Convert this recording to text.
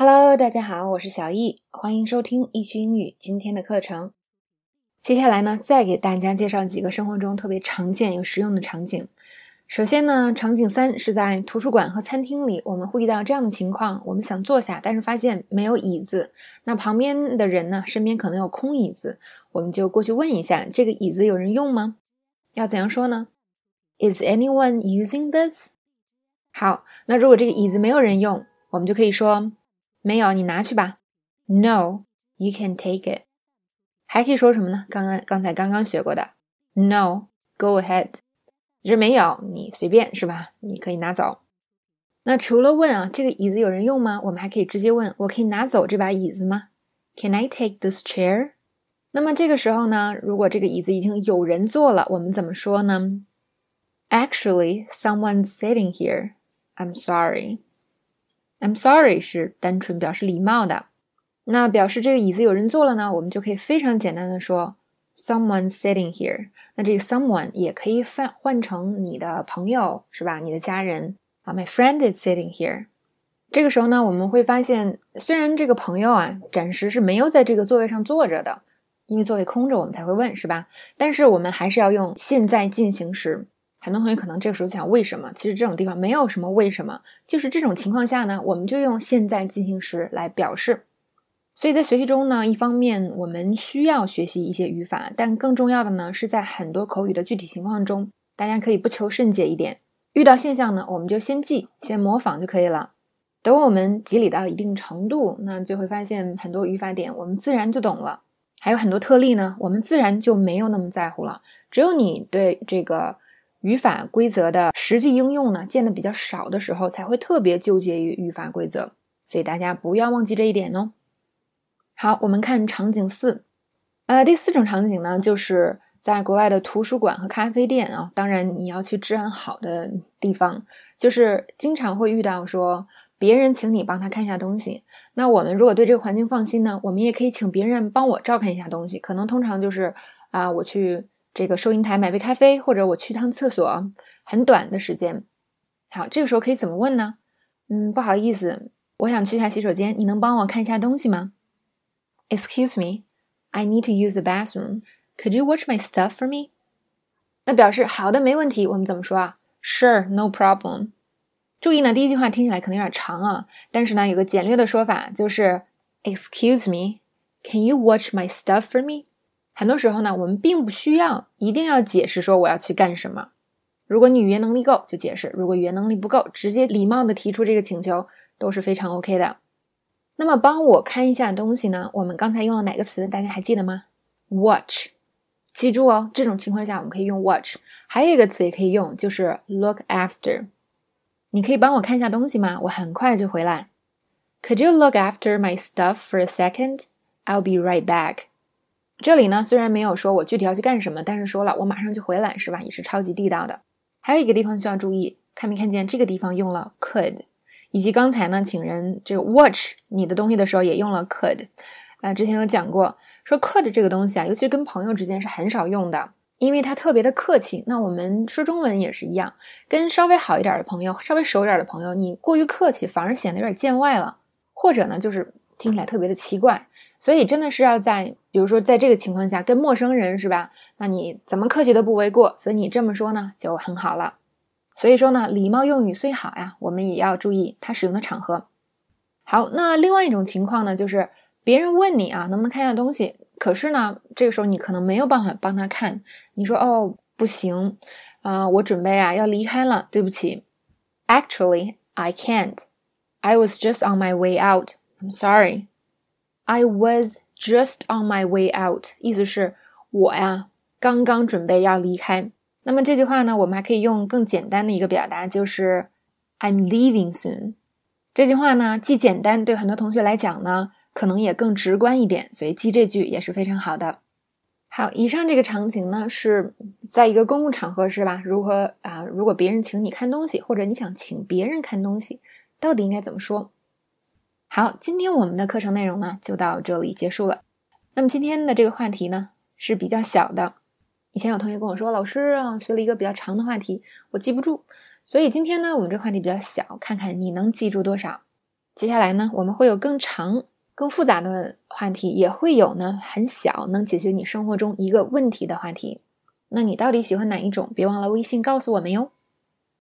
Hello，大家好，我是小易，欢迎收听易趣英语今天的课程。接下来呢，再给大家介绍几个生活中特别常见又实用的场景。首先呢，场景三是在图书馆和餐厅里，我们会遇到这样的情况：我们想坐下，但是发现没有椅子，那旁边的人呢，身边可能有空椅子，我们就过去问一下，这个椅子有人用吗？要怎样说呢？Is anyone using this？好，那如果这个椅子没有人用，我们就可以说没有，你拿去吧。No，you can take it。还可以说什么呢？刚刚刚才刚刚学过的，No，go ahead。这没有，你随便是吧？你可以拿走。那除了问啊，这个椅子有人用吗？我们还可以直接问，我可以拿走这把椅子吗？Can I take this chair？那么这个时候呢，如果这个椅子已经有人坐了，我们怎么说呢？Actually, someone's sitting here. I'm sorry. I'm sorry 是单纯表示礼貌的。那表示这个椅子有人坐了呢，我们就可以非常简单的说。Someone sitting here，那这个 someone 也可以换换成你的朋友，是吧？你的家人啊。My friend is sitting here。这个时候呢，我们会发现，虽然这个朋友啊，暂时是没有在这个座位上坐着的，因为座位空着，我们才会问，是吧？但是我们还是要用现在进行时。很多同学可能这个时候想，为什么？其实这种地方没有什么为什么，就是这种情况下呢，我们就用现在进行时来表示。所以在学习中呢，一方面我们需要学习一些语法，但更重要的呢，是在很多口语的具体情况中，大家可以不求甚解一点。遇到现象呢，我们就先记、先模仿就可以了。等我们积累到一定程度，那就会发现很多语法点我们自然就懂了。还有很多特例呢，我们自然就没有那么在乎了。只有你对这个语法规则的实际应用呢，见的比较少的时候，才会特别纠结于语法规则。所以大家不要忘记这一点哦。好，我们看场景四，呃，第四种场景呢，就是在国外的图书馆和咖啡店啊。当然，你要去治安好的地方，就是经常会遇到说别人请你帮他看一下东西。那我们如果对这个环境放心呢，我们也可以请别人帮我照看一下东西。可能通常就是啊，我去这个收银台买杯咖啡，或者我去趟厕所，很短的时间。好，这个时候可以怎么问呢？嗯，不好意思，我想去一下洗手间，你能帮我看一下东西吗？Excuse me, I need to use the bathroom. Could you watch my stuff for me? 那表示好的，没问题。我们怎么说啊？Sure, no problem. 注意呢，第一句话听起来可能有点长啊，但是呢，有个简略的说法就是 Excuse me, can you watch my stuff for me? 很多时候呢，我们并不需要一定要解释说我要去干什么。如果你语言能力够，就解释；如果语言能力不够，直接礼貌的提出这个请求都是非常 OK 的。那么帮我看一下东西呢？我们刚才用了哪个词？大家还记得吗？Watch，记住哦。这种情况下我们可以用 watch。还有一个词也可以用，就是 look after。你可以帮我看一下东西吗？我很快就回来。Could you look after my stuff for a second? I'll be right back。这里呢，虽然没有说我具体要去干什么，但是说了我马上就回来，是吧？也是超级地道的。还有一个地方需要注意，看没看见这个地方用了 could。以及刚才呢，请人这个 watch 你的东西的时候也用了 could，啊，之前有讲过，说 could 这个东西啊，尤其跟朋友之间是很少用的，因为它特别的客气。那我们说中文也是一样，跟稍微好一点的朋友，稍微熟一点的朋友，你过于客气反而显得有点见外了，或者呢，就是听起来特别的奇怪。所以真的是要在，比如说在这个情况下跟陌生人是吧？那你怎么客气都不为过，所以你这么说呢就很好了。所以说呢，礼貌用语虽好呀，我们也要注意它使用的场合。好，那另外一种情况呢，就是别人问你啊，能不能看一下东西？可是呢，这个时候你可能没有办法帮他看。你说哦，不行，啊，我准备啊要离开了，对不起。Actually, I can't. I was just on my way out. I'm sorry. I was just on my way out. 意思是，我呀刚刚准备要离开。那么这句话呢，我们还可以用更简单的一个表达，就是 "I'm leaving soon"。这句话呢，既简单，对很多同学来讲呢，可能也更直观一点，所以记这句也是非常好的。好，以上这个场景呢，是在一个公共场合，是吧？如何啊？如果别人请你看东西，或者你想请别人看东西，到底应该怎么说？好，今天我们的课程内容呢，就到这里结束了。那么今天的这个话题呢，是比较小的。以前有同学跟我说：“老师啊，学了一个比较长的话题，我记不住。”所以今天呢，我们这话题比较小，看看你能记住多少。接下来呢，我们会有更长、更复杂的话题，也会有呢很小能解决你生活中一个问题的话题。那你到底喜欢哪一种？别忘了微信告诉我们哟。